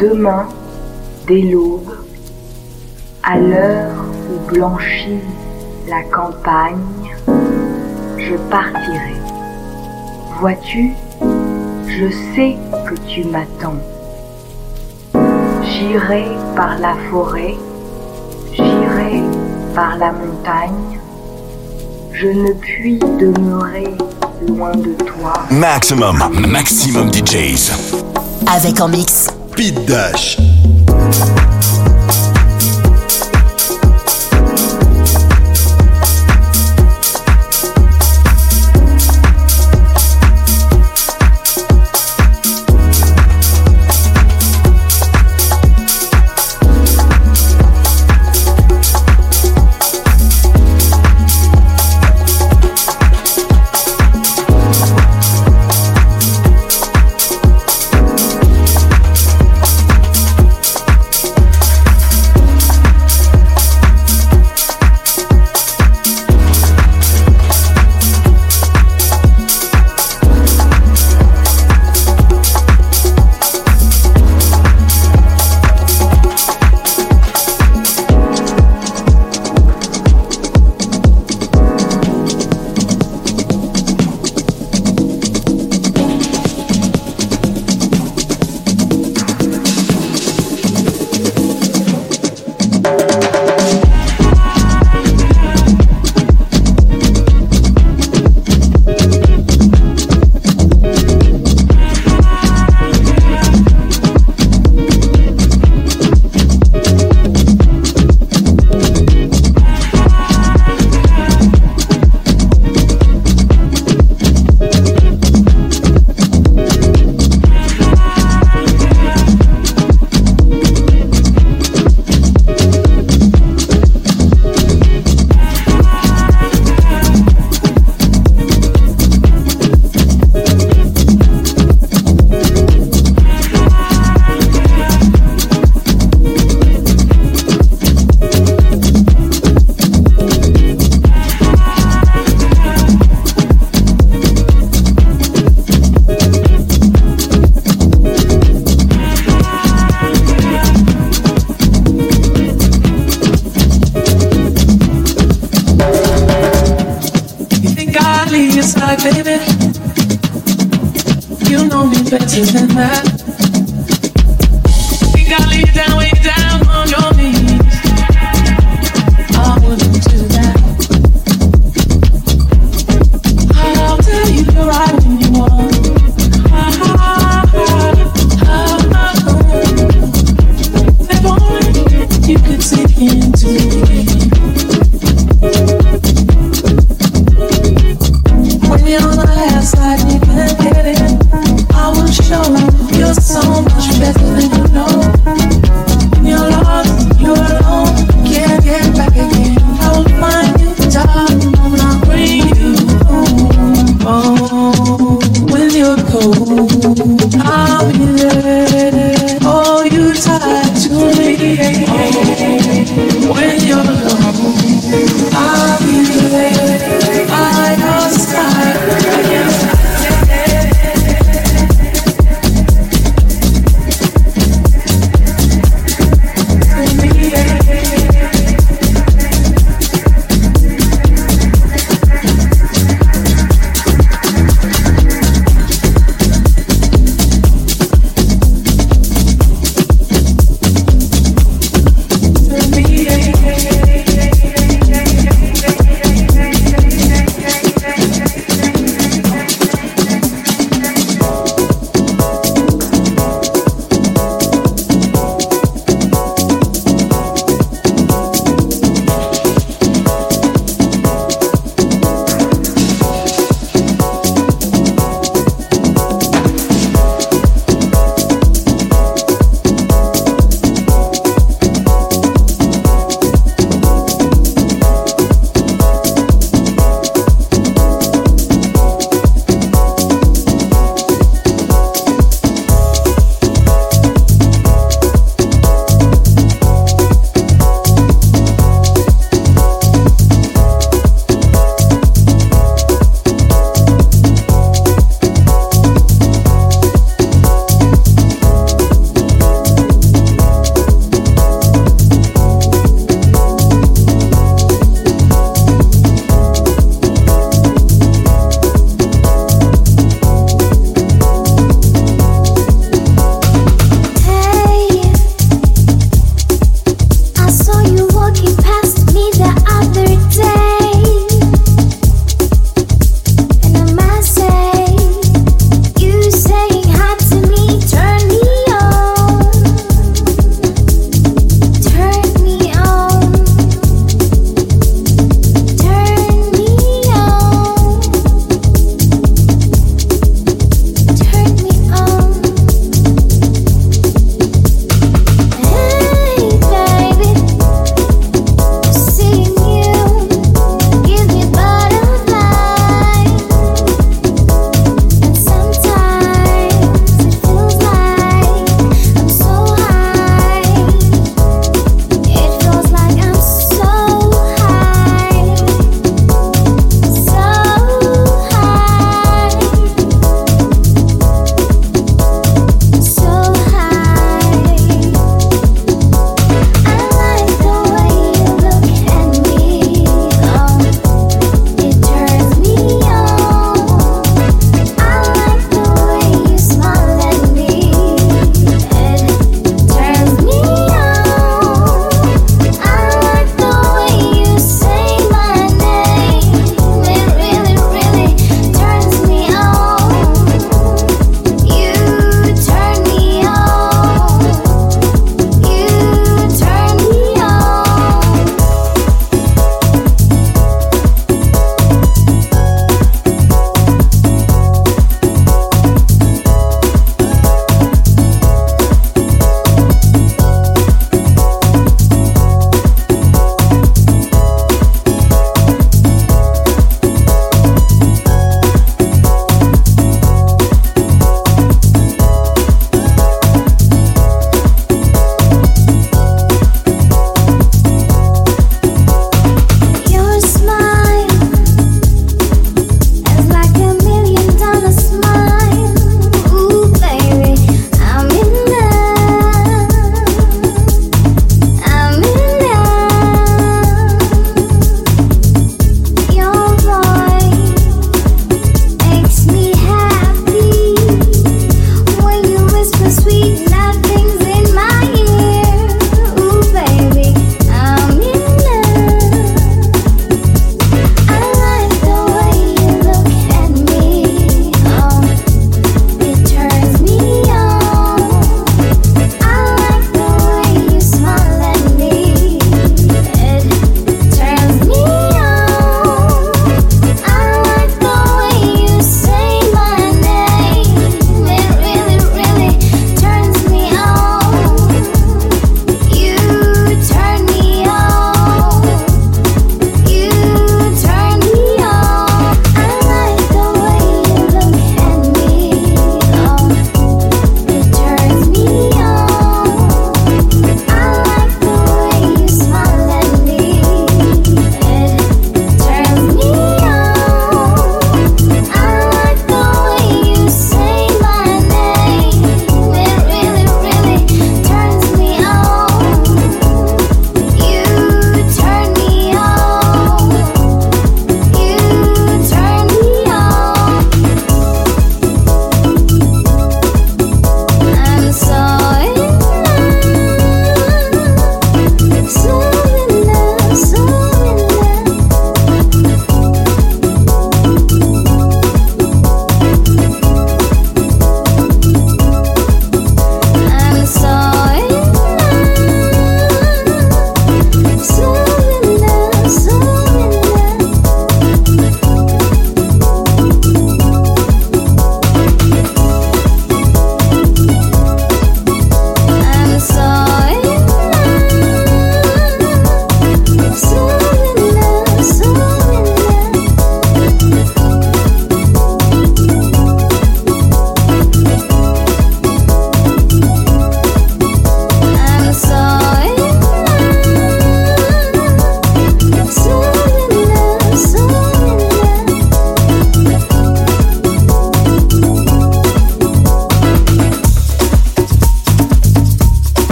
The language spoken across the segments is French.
Demain, dès l'aube, à l'heure où blanchit la campagne, je partirai. Vois-tu, je sais que tu m'attends. J'irai par la forêt, j'irai par la montagne, je ne puis demeurer loin de toi. Maximum, maximum DJs. Avec en mix. Pete Dash.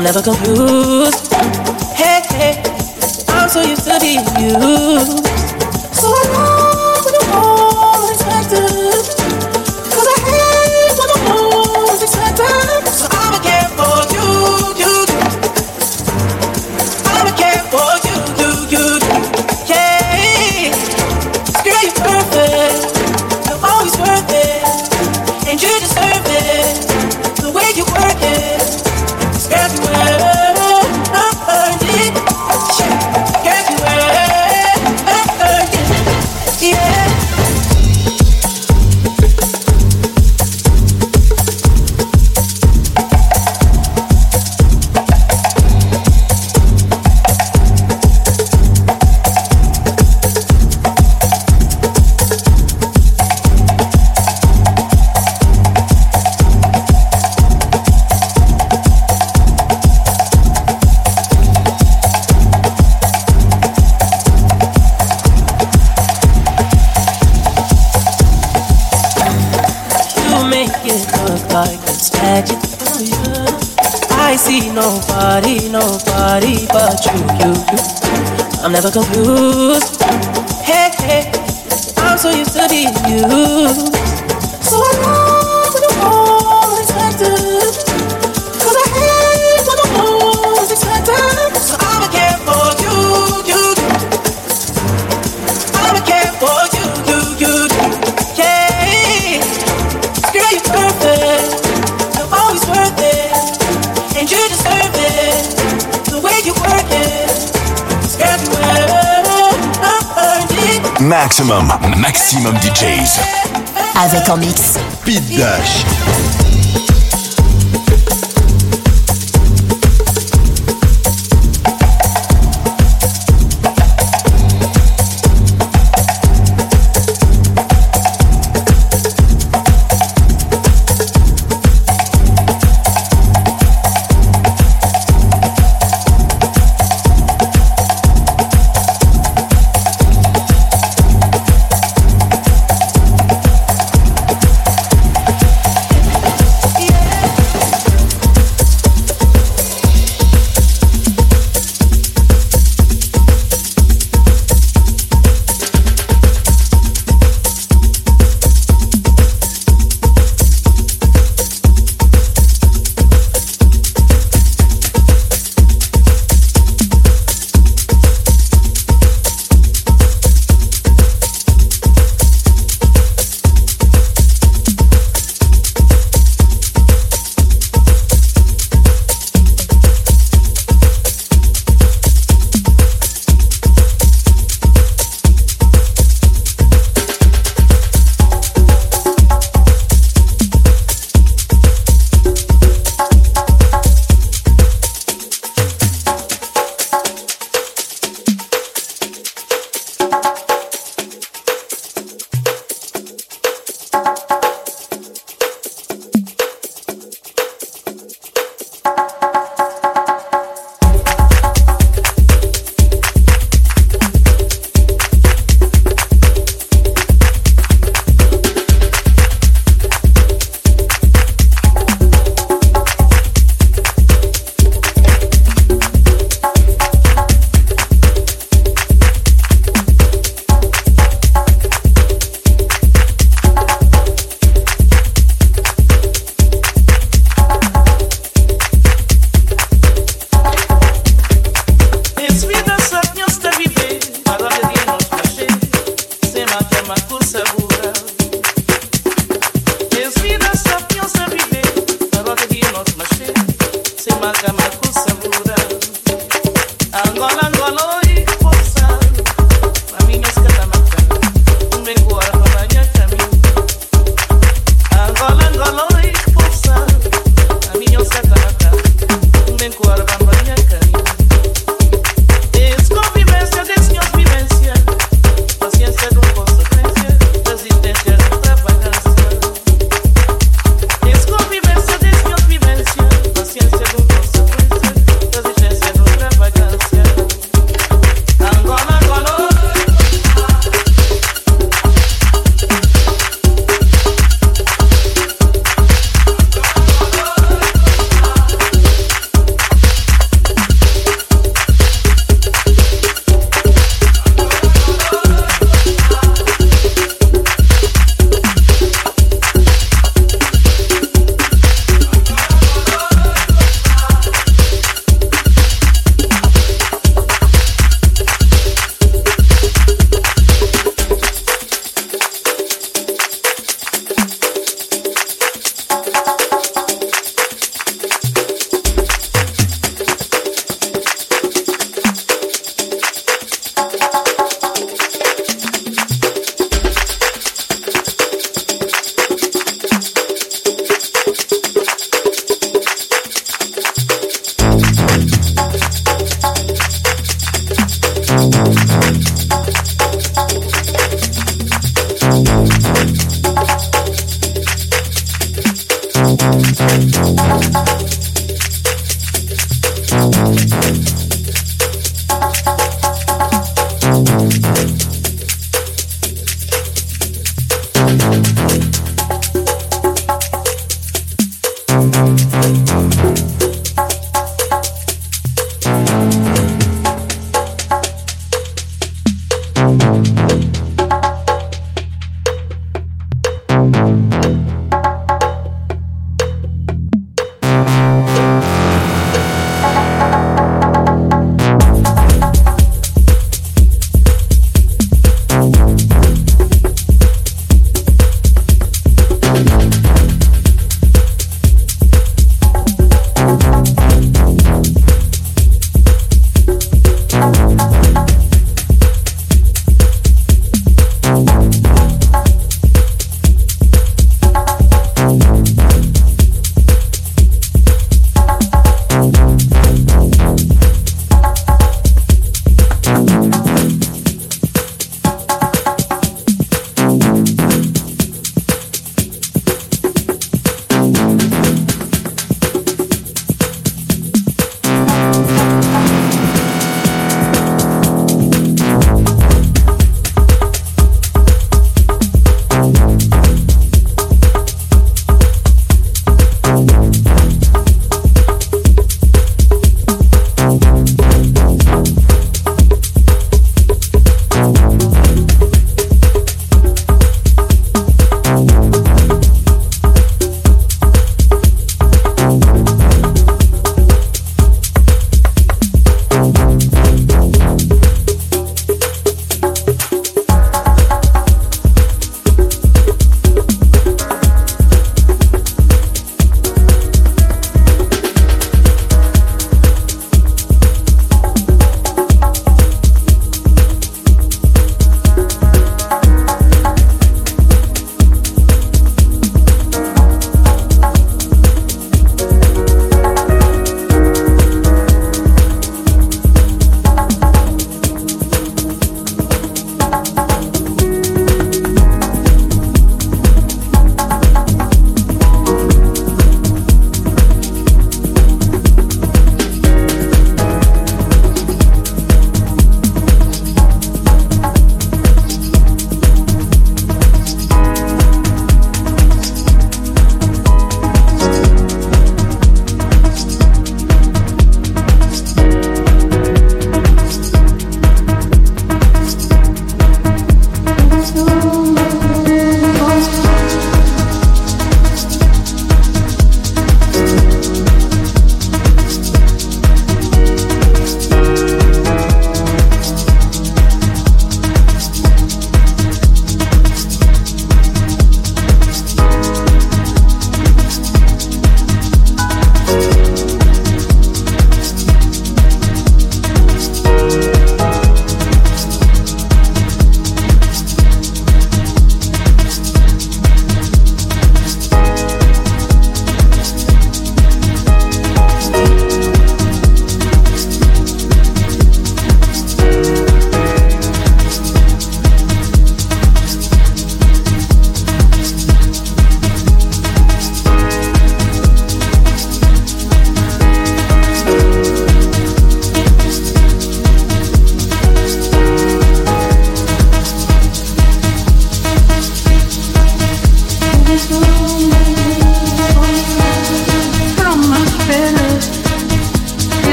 I'm never confused. Hey, hey, I'm so used to being used. Maximum, maximum DJs. Avec en mix. Pete Dash.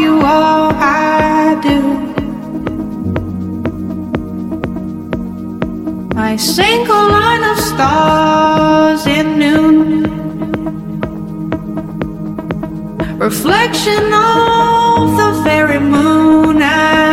You all I do. My single line of stars in noon. Reflection of the very moon. I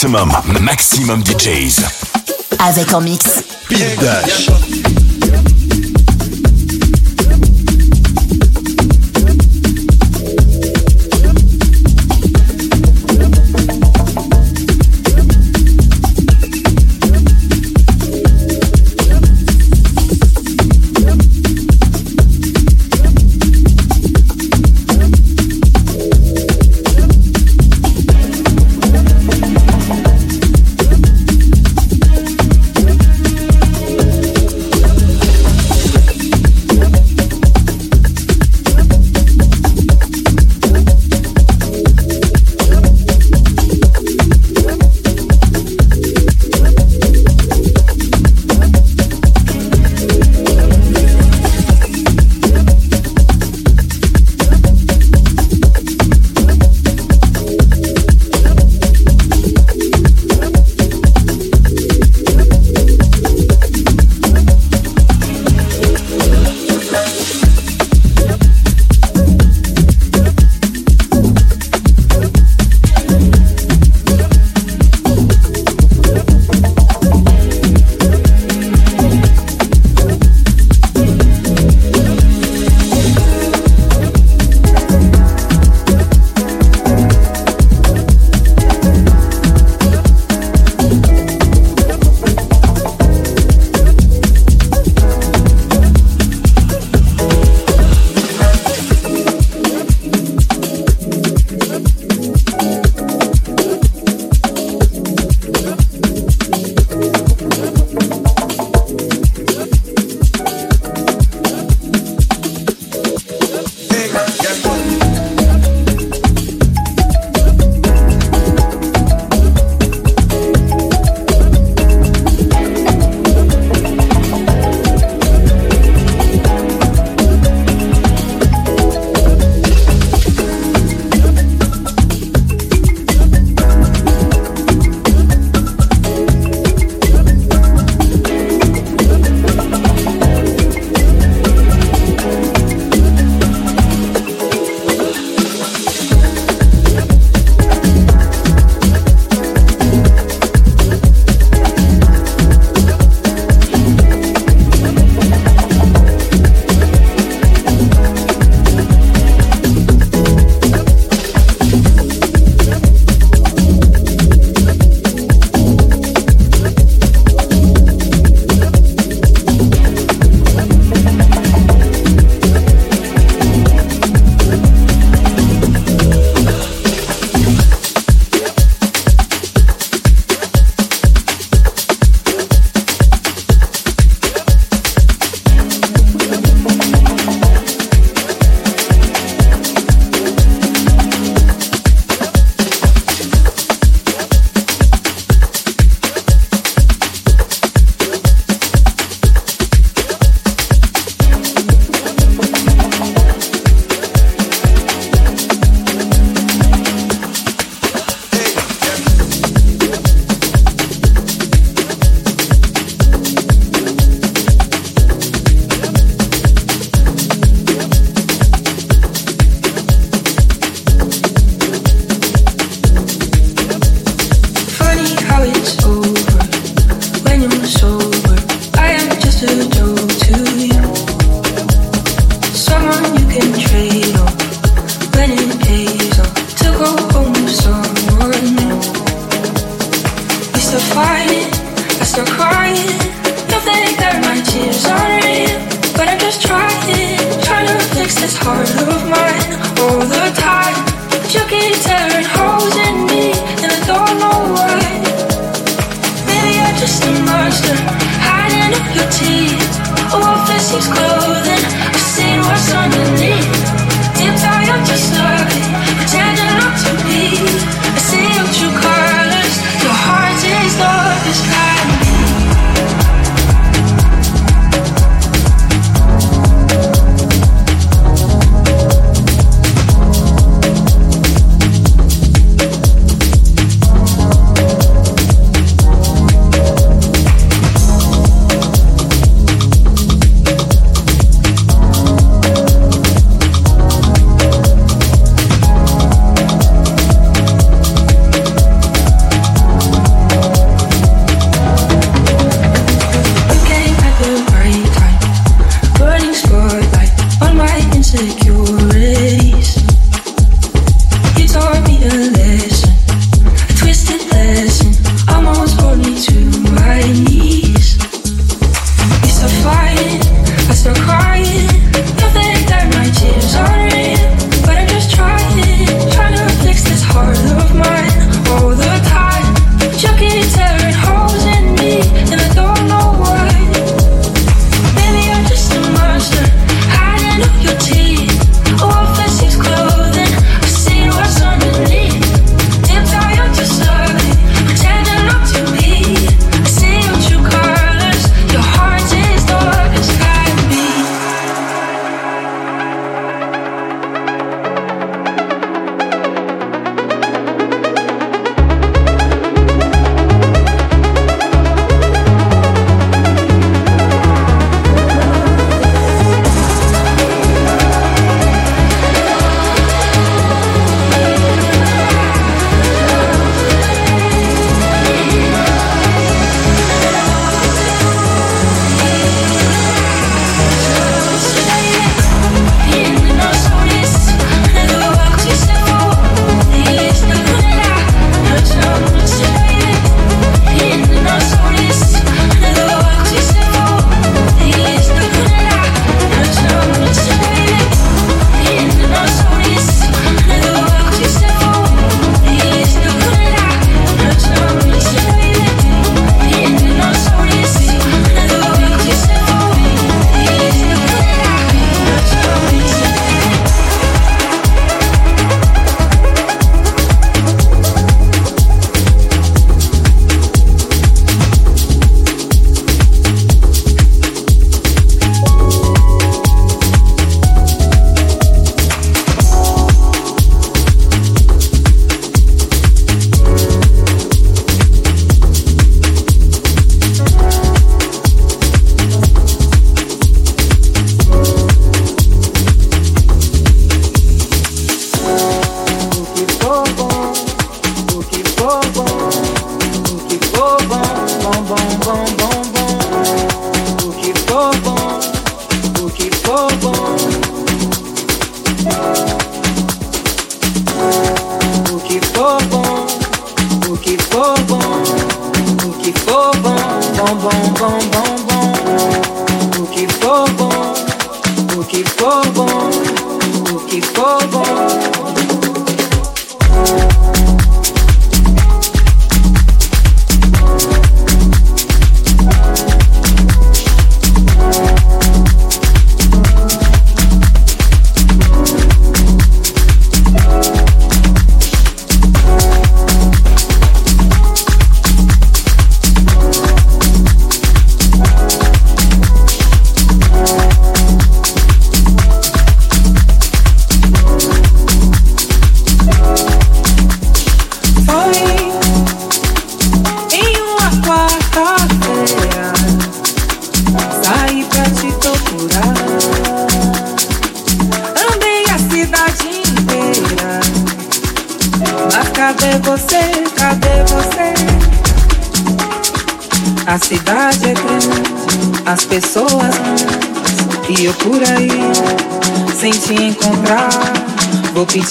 Maximum, maximum DJs. Avec en mix. Pete Dash.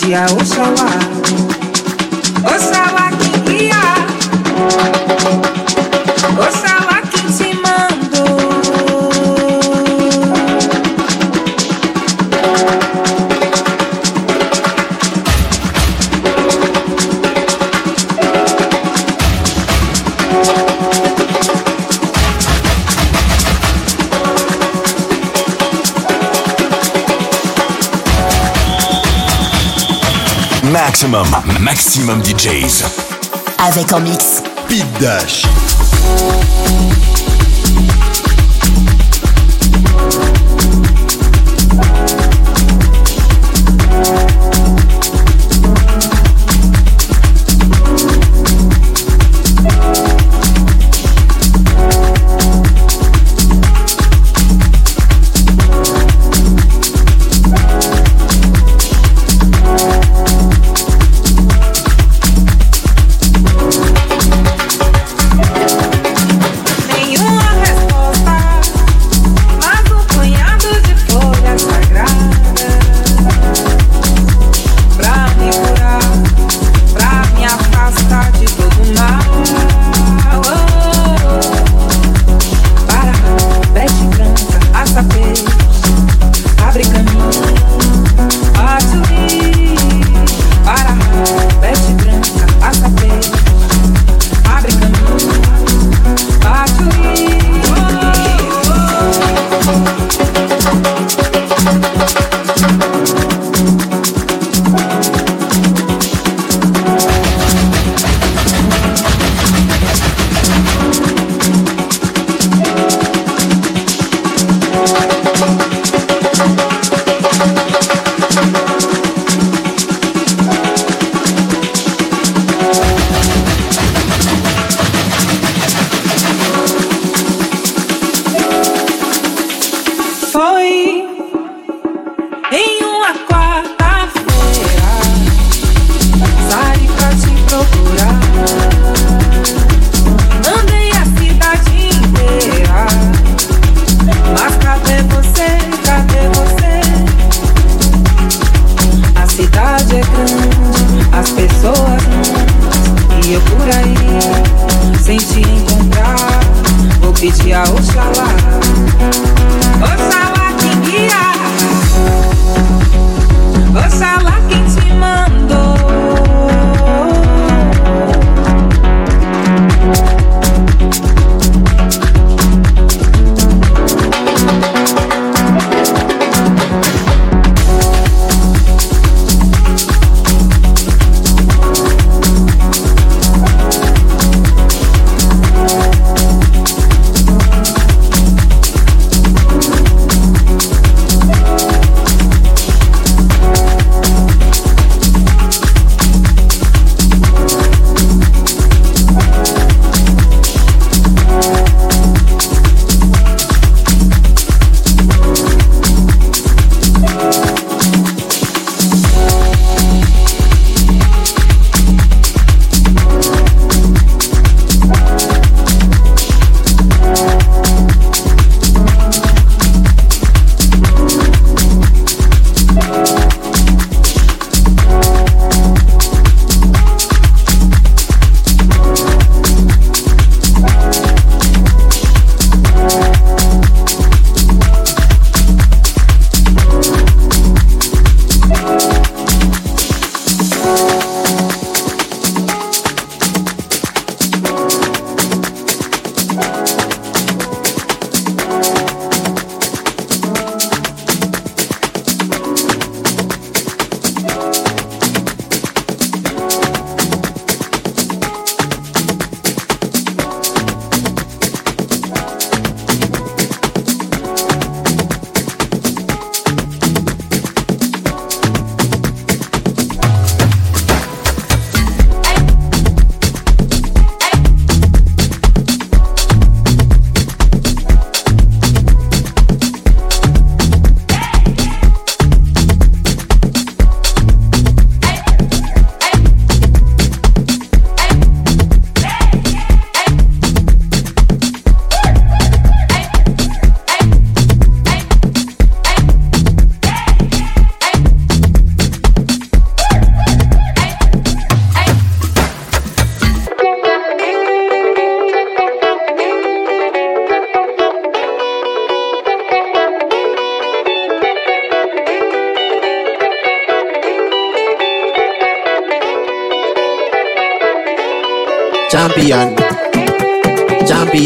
ya usawa Maximum, maximum DJs. Avec en mix. Pete Dash.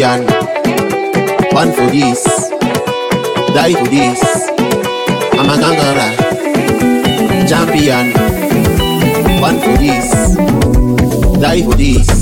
Born for this, die for this. I'm a conqueror. Champion, One for this, die for this.